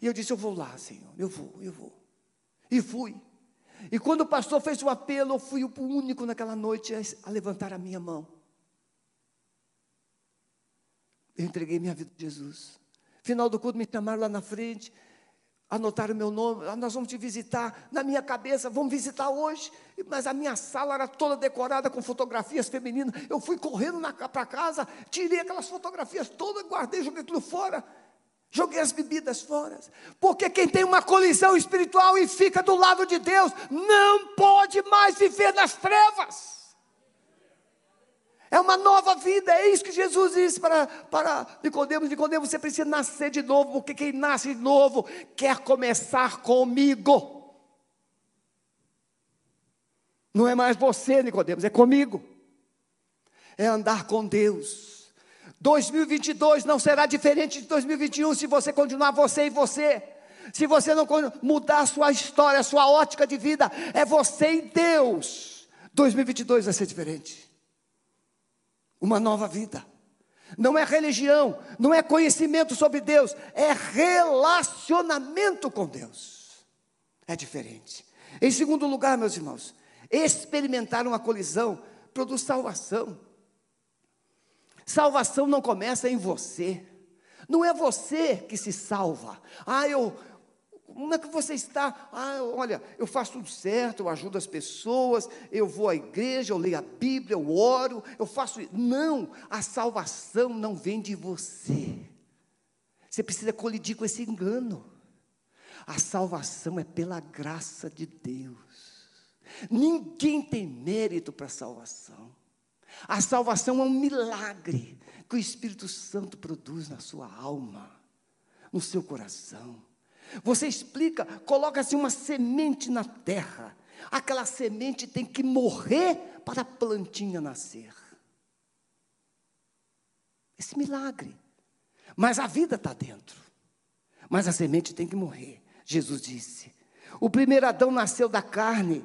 E eu disse: Eu vou lá, Senhor, eu vou, eu vou. E fui. E quando o pastor fez o apelo, eu fui o único naquela noite a levantar a minha mão. Eu entreguei minha vida a Jesus. Final do culto, me chamaram lá na frente anotaram meu nome, ah, nós vamos te visitar. Na minha cabeça, vamos visitar hoje. Mas a minha sala era toda decorada com fotografias femininas. Eu fui correndo para casa, tirei aquelas fotografias todas, guardei, joguei tudo fora. Joguei as bebidas fora. Porque quem tem uma colisão espiritual e fica do lado de Deus, não pode mais viver nas trevas. É uma nova vida, é isso que Jesus disse para, para Nicodemos. Nicodemos, você precisa nascer de novo, porque quem nasce de novo quer começar comigo. Não é mais você, Nicodemos, é comigo. é andar com Deus. 2022 não será diferente de 2021 se você continuar você e você. Se você não mudar a sua história, a sua ótica de vida, é você e Deus. 2022 vai ser diferente. Uma nova vida. Não é religião, não é conhecimento sobre Deus, é relacionamento com Deus. É diferente. Em segundo lugar, meus irmãos, experimentar uma colisão produz salvação. Salvação não começa em você. Não é você que se salva. Ah, eu, como é que você está? Ah, olha, eu faço tudo certo, eu ajudo as pessoas, eu vou à igreja, eu leio a Bíblia, eu oro, eu faço. Não, a salvação não vem de você. Você precisa colidir com esse engano. A salvação é pela graça de Deus. Ninguém tem mérito para a salvação. A salvação é um milagre que o Espírito Santo produz na sua alma, no seu coração. Você explica, coloca-se uma semente na terra. Aquela semente tem que morrer para a plantinha nascer. Esse milagre. Mas a vida está dentro. Mas a semente tem que morrer. Jesus disse. O primeiro Adão nasceu da carne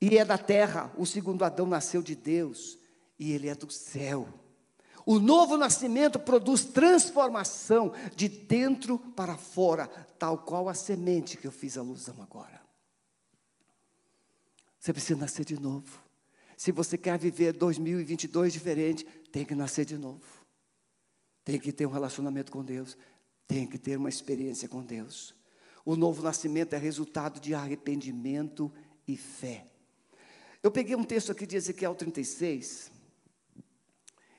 e é da terra. O segundo Adão nasceu de Deus e ele é do céu. O novo nascimento produz transformação de dentro para fora, tal qual a semente que eu fiz alusão agora. Você precisa nascer de novo. Se você quer viver 2022 diferente, tem que nascer de novo. Tem que ter um relacionamento com Deus, tem que ter uma experiência com Deus. O novo nascimento é resultado de arrependimento e fé. Eu peguei um texto aqui de Ezequiel 36,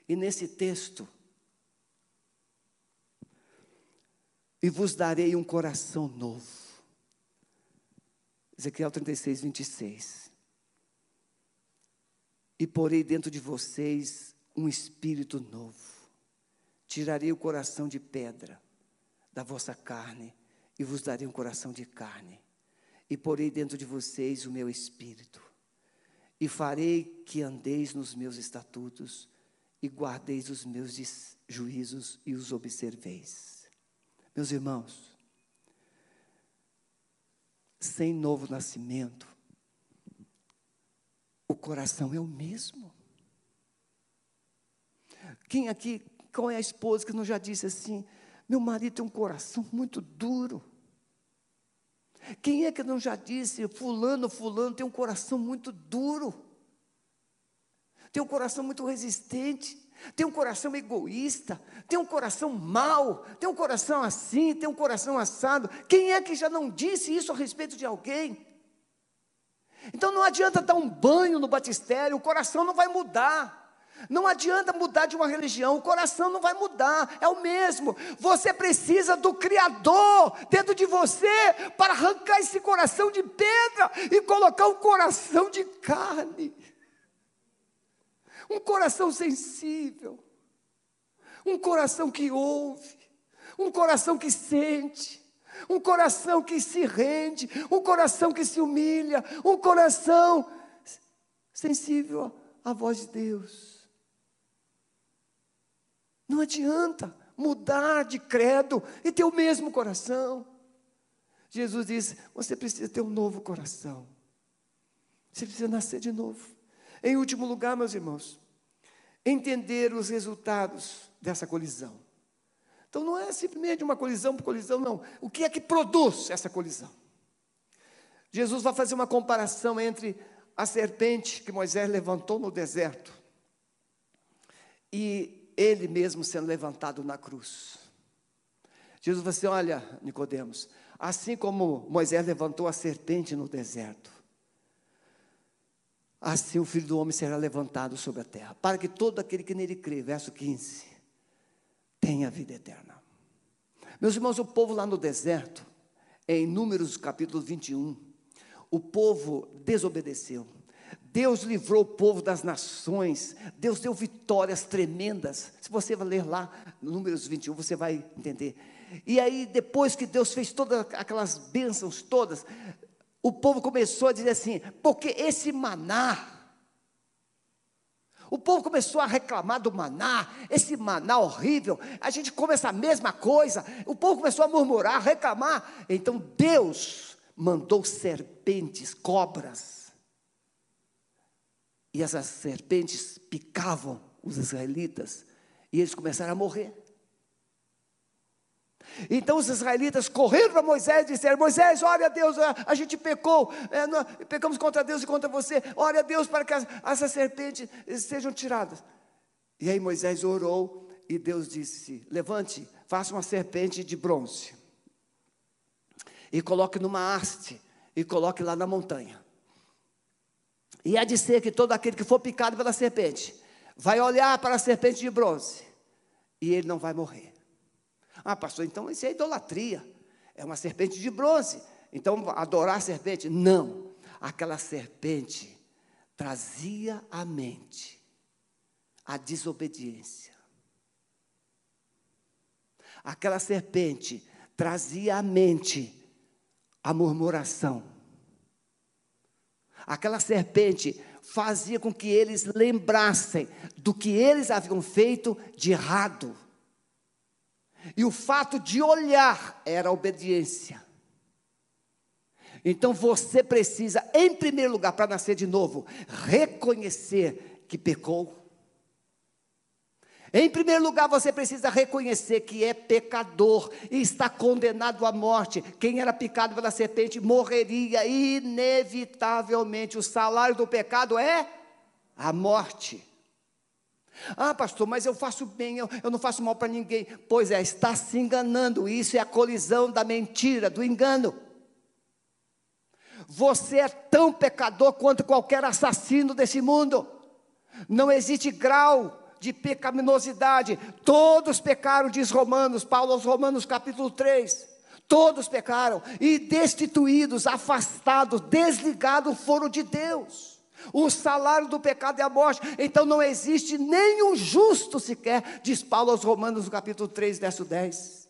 e nesse texto, e vos darei um coração novo. Ezequiel 36, 26. E porei dentro de vocês um espírito novo. Tirarei o coração de pedra da vossa carne e vos darei um coração de carne. E porei dentro de vocês o meu espírito. E farei que andeis nos meus estatutos e guardeis os meus juízos e os observeis. Meus irmãos, sem novo nascimento, o coração é o mesmo. Quem aqui, qual é a esposa que não já disse assim? Meu marido tem um coração muito duro. Quem é que não já disse, fulano, fulano tem um coração muito duro? Tem um coração muito resistente, tem um coração egoísta, tem um coração mau, tem um coração assim, tem um coração assado. Quem é que já não disse isso a respeito de alguém? Então não adianta dar um banho no batistério, o coração não vai mudar. Não adianta mudar de uma religião, o coração não vai mudar, é o mesmo. Você precisa do Criador dentro de você para arrancar esse coração de pedra e colocar um coração de carne um coração sensível, um coração que ouve, um coração que sente, um coração que se rende, um coração que se humilha, um coração sensível à voz de Deus. Não adianta mudar de credo e ter o mesmo coração. Jesus disse: você precisa ter um novo coração. Você precisa nascer de novo. Em último lugar, meus irmãos, entender os resultados dessa colisão. Então não é simplesmente uma colisão por colisão, não. O que é que produz essa colisão? Jesus vai fazer uma comparação entre a serpente que Moisés levantou no deserto e ele mesmo sendo levantado na cruz. Jesus vai dizer: Olha, Nicodemos, assim como Moisés levantou a serpente no deserto, assim o Filho do Homem será levantado sobre a terra, para que todo aquele que nele crê, verso 15, tenha vida eterna. Meus irmãos, o povo lá no deserto, em Números capítulo 21, o povo desobedeceu. Deus livrou o povo das nações, Deus deu vitórias tremendas. Se você vai ler lá, Números 21, você vai entender. E aí, depois que Deus fez todas aquelas bênçãos todas, o povo começou a dizer assim: porque esse maná, O povo começou a reclamar do maná, esse maná horrível, a gente come essa mesma coisa. O povo começou a murmurar, reclamar. Então Deus mandou serpentes, cobras. E essas serpentes picavam os israelitas, e eles começaram a morrer. Então os israelitas correram para Moisés e disseram: Moisés, ore a Deus, a, a gente pecou, é, nós pecamos contra Deus e contra você, ore a Deus para que as, essas serpentes sejam tiradas. E aí Moisés orou e Deus disse: Levante, faça uma serpente de bronze e coloque numa haste e coloque lá na montanha. E há de ser que todo aquele que for picado pela serpente vai olhar para a serpente de bronze e ele não vai morrer. Ah, pastor, então isso é idolatria. É uma serpente de bronze. Então, adorar a serpente? Não. Aquela serpente trazia à mente a desobediência. Aquela serpente trazia à mente a murmuração. Aquela serpente fazia com que eles lembrassem do que eles haviam feito de errado. E o fato de olhar era obediência. Então você precisa, em primeiro lugar, para nascer de novo, reconhecer que pecou. Em primeiro lugar, você precisa reconhecer que é pecador e está condenado à morte. Quem era picado pela serpente morreria inevitavelmente. O salário do pecado é a morte. Ah, pastor, mas eu faço bem, eu, eu não faço mal para ninguém. Pois é, está se enganando. Isso é a colisão da mentira, do engano. Você é tão pecador quanto qualquer assassino desse mundo. Não existe grau de pecaminosidade. Todos pecaram, diz Romanos, Paulo aos Romanos capítulo 3. Todos pecaram e destituídos, afastados, desligados foram de Deus. O salário do pecado é a morte. Então não existe nenhum justo sequer, diz Paulo aos Romanos, no capítulo 3, verso 10.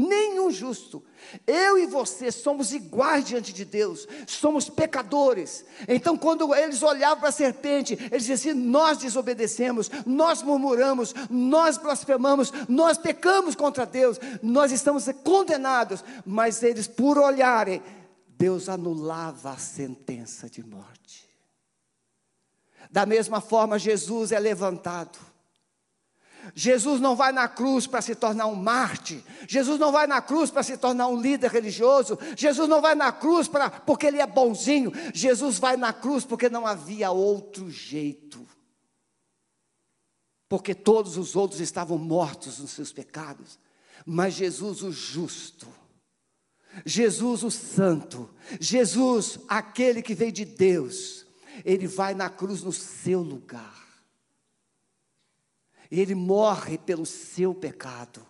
Nenhum justo. Eu e você somos iguais diante de Deus, somos pecadores. Então, quando eles olhavam para a serpente, eles diziam assim: Nós desobedecemos, nós murmuramos, nós blasfemamos, nós pecamos contra Deus, nós estamos condenados. Mas eles, por olharem, Deus anulava a sentença de morte. Da mesma forma, Jesus é levantado. Jesus não vai na cruz para se tornar um Marte. Jesus não vai na cruz para se tornar um líder religioso. Jesus não vai na cruz para, porque ele é bonzinho. Jesus vai na cruz porque não havia outro jeito. Porque todos os outros estavam mortos nos seus pecados. Mas Jesus, o justo, Jesus, o santo, Jesus, aquele que veio de Deus, ele vai na cruz no seu lugar. Ele morre pelo seu pecado.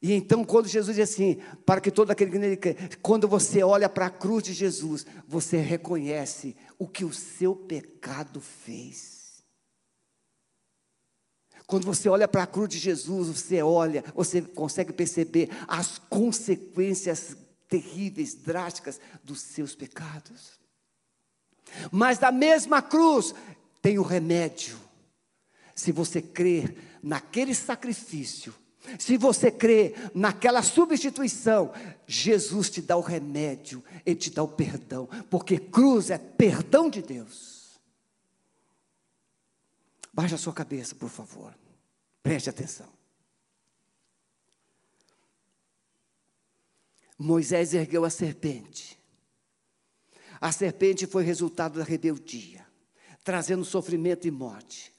E então, quando Jesus diz assim, para que todo aquele que quando você olha para a cruz de Jesus, você reconhece o que o seu pecado fez. Quando você olha para a cruz de Jesus, você olha, você consegue perceber as consequências terríveis, drásticas dos seus pecados. Mas da mesma cruz tem o remédio. Se você crer naquele sacrifício, se você crê naquela substituição, Jesus te dá o remédio, Ele te dá o perdão, porque cruz é perdão de Deus. Baixe a sua cabeça, por favor, preste atenção. Moisés ergueu a serpente, a serpente foi resultado da rebeldia, trazendo sofrimento e morte.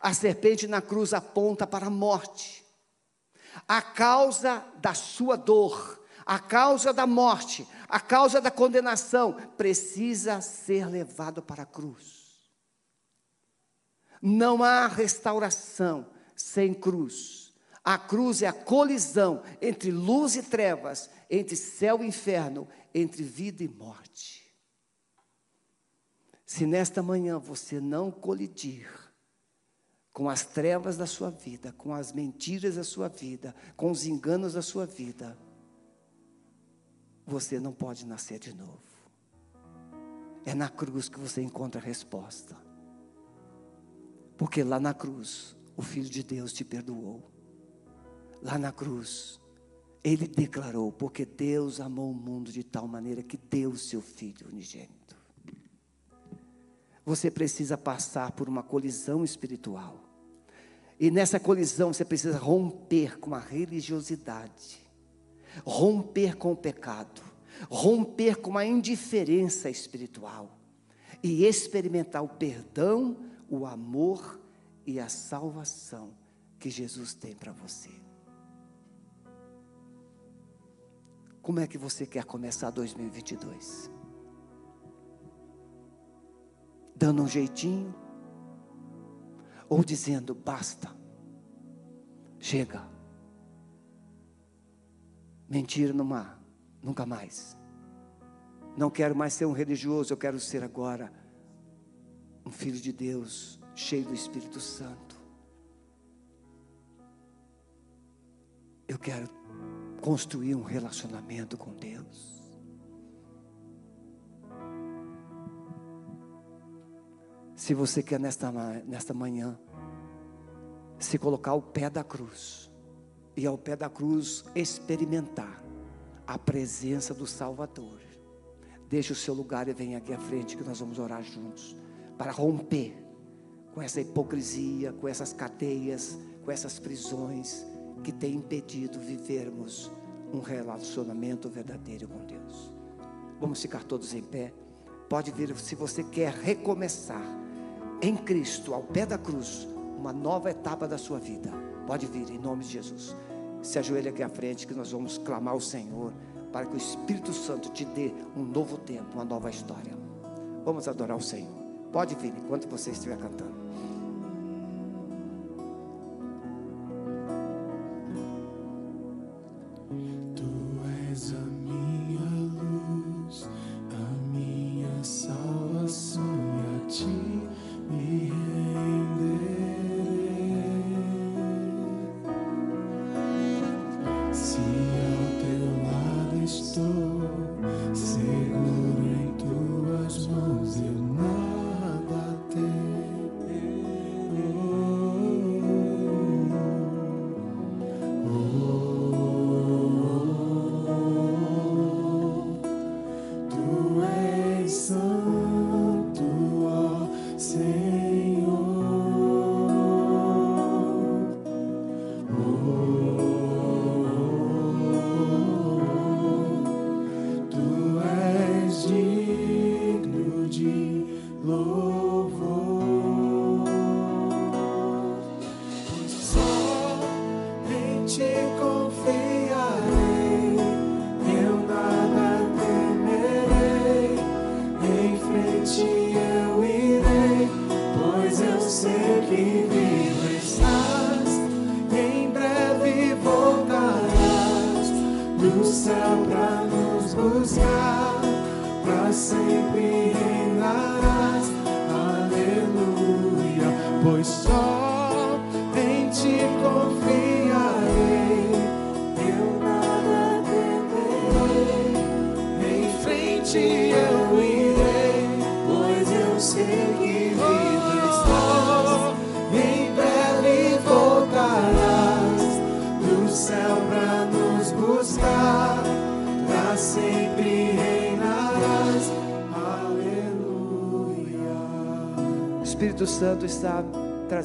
A serpente na cruz aponta para a morte. A causa da sua dor, a causa da morte, a causa da condenação precisa ser levado para a cruz. Não há restauração sem cruz. A cruz é a colisão entre luz e trevas, entre céu e inferno, entre vida e morte. Se nesta manhã você não colidir com as trevas da sua vida, com as mentiras da sua vida, com os enganos da sua vida, você não pode nascer de novo. É na cruz que você encontra a resposta. Porque lá na cruz, o Filho de Deus te perdoou. Lá na cruz, ele declarou: Porque Deus amou o mundo de tal maneira que deu o seu Filho unigênito. Você precisa passar por uma colisão espiritual. E nessa colisão você precisa romper com a religiosidade, romper com o pecado, romper com a indiferença espiritual e experimentar o perdão, o amor e a salvação que Jesus tem para você. Como é que você quer começar 2022? Dando um jeitinho? Ou dizendo, basta, chega. Mentira no mar, nunca mais. Não quero mais ser um religioso, eu quero ser agora um filho de Deus, cheio do Espírito Santo. Eu quero construir um relacionamento com Deus. Se você quer nesta, nesta manhã se colocar ao pé da cruz e ao pé da cruz experimentar a presença do Salvador, Deixe o seu lugar e venha aqui à frente que nós vamos orar juntos para romper com essa hipocrisia, com essas cadeias, com essas prisões que têm impedido vivermos um relacionamento verdadeiro com Deus. Vamos ficar todos em pé. Pode vir se você quer recomeçar em Cristo, ao pé da cruz, uma nova etapa da sua vida. Pode vir em nome de Jesus. Se ajoelhe aqui à frente que nós vamos clamar ao Senhor para que o Espírito Santo te dê um novo tempo, uma nova história. Vamos adorar o Senhor. Pode vir enquanto você estiver cantando.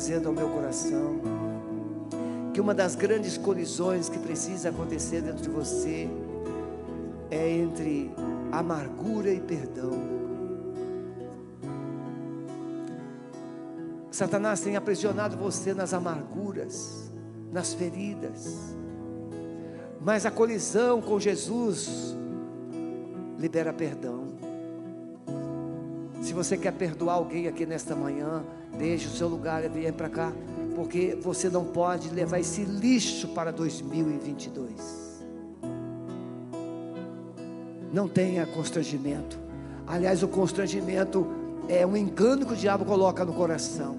Trazendo ao meu coração que uma das grandes colisões que precisa acontecer dentro de você é entre amargura e perdão. Satanás tem aprisionado você nas amarguras, nas feridas, mas a colisão com Jesus libera perdão. Se você quer perdoar alguém aqui nesta manhã, Deixe o seu lugar e venha para cá, porque você não pode levar esse lixo para 2022. Não tenha constrangimento. Aliás, o constrangimento é um engano que o diabo coloca no coração.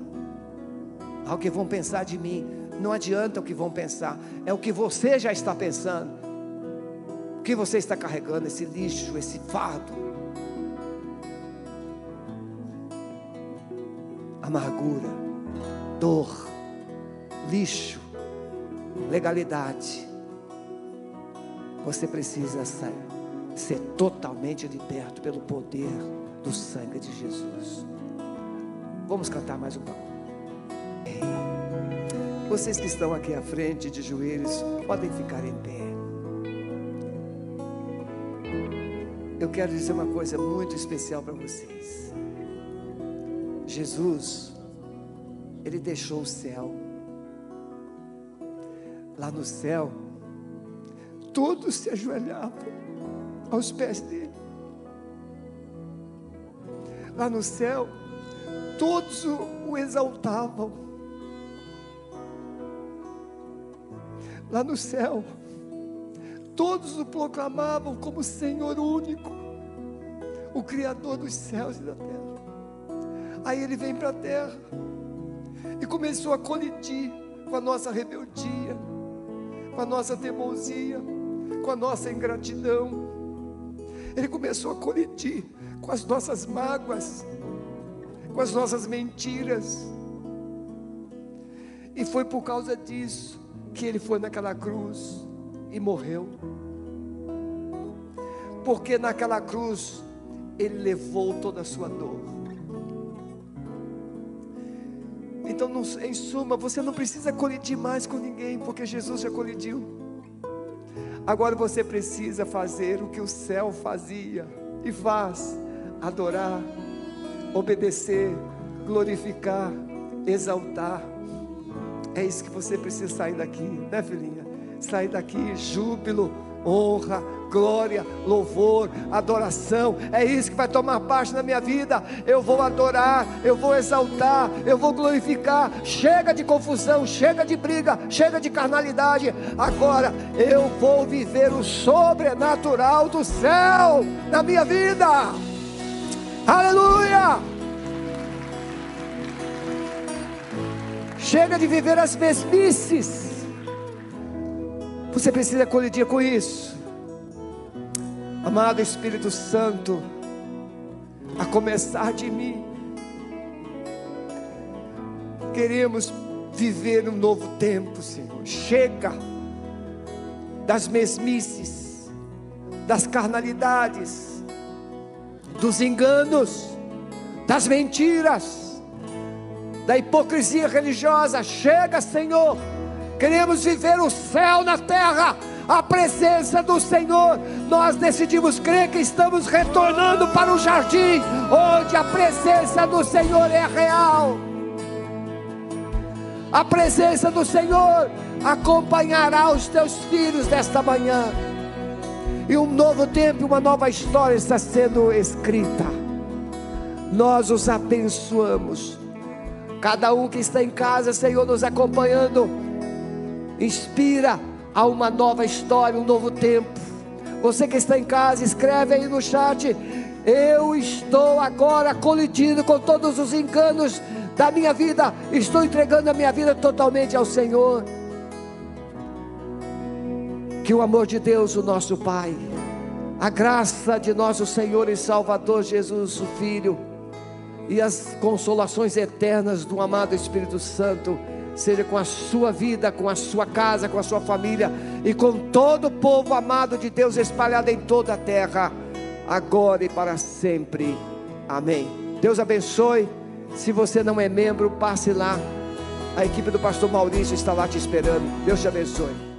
Ao que vão pensar de mim, não adianta o que vão pensar, é o que você já está pensando. O que você está carregando, esse lixo, esse fardo. Amargura, dor, lixo, legalidade. Você precisa ser totalmente liberto pelo poder do sangue de Jesus. Vamos cantar mais um pouco. Vocês que estão aqui à frente de joelhos, podem ficar em pé. Eu quero dizer uma coisa muito especial para vocês. Jesus, Ele deixou o céu. Lá no céu, todos se ajoelhavam aos pés dele. Lá no céu, todos o, exaltavam. Lá no céu, todos o proclamavam como Senhor único, o Criador dos céus e da terra. Aí ele vem para a terra e começou a colidir com a nossa rebeldia, com a nossa teimosia, com a nossa ingratidão. Ele começou a colidir com as nossas mágoas, com as nossas mentiras. E foi por causa disso que ele foi naquela cruz e morreu. Porque naquela cruz ele levou toda a sua dor. Então, em suma, você não precisa colidir mais com ninguém, porque Jesus já colidiu. Agora você precisa fazer o que o céu fazia e faz: adorar, obedecer, glorificar, exaltar. É isso que você precisa sair daqui, né, filhinha? Sair daqui, júbilo, honra, glória, louvor, adoração. É isso que vai tomar parte na minha vida. Eu vou adorar, eu vou exaltar, eu vou glorificar. Chega de confusão, chega de briga, chega de carnalidade. Agora eu vou viver o sobrenatural do céu na minha vida. Aleluia! Chega de viver as mesmices. Você precisa colidir com isso. Amado Espírito Santo, a começar de mim, queremos viver um novo tempo, Senhor. Chega das mesmices, das carnalidades, dos enganos, das mentiras, da hipocrisia religiosa. Chega, Senhor. Queremos viver o céu na terra a presença do Senhor, nós decidimos crer que estamos retornando para o jardim, onde a presença do Senhor é real. A presença do Senhor acompanhará os teus filhos nesta manhã. E um novo tempo, uma nova história está sendo escrita. Nós os abençoamos. Cada um que está em casa, Senhor, nos acompanhando, inspira Há uma nova história, um novo tempo. Você que está em casa, escreve aí no chat. Eu estou agora colidindo com todos os enganos da minha vida. Estou entregando a minha vida totalmente ao Senhor. Que o amor de Deus, o nosso Pai, a graça de nosso Senhor e Salvador Jesus, o Filho, e as consolações eternas do amado Espírito Santo seja com a sua vida, com a sua casa, com a sua família e com todo o povo amado de Deus espalhado em toda a terra, agora e para sempre. Amém. Deus abençoe. Se você não é membro, passe lá. A equipe do pastor Maurício está lá te esperando. Deus te abençoe.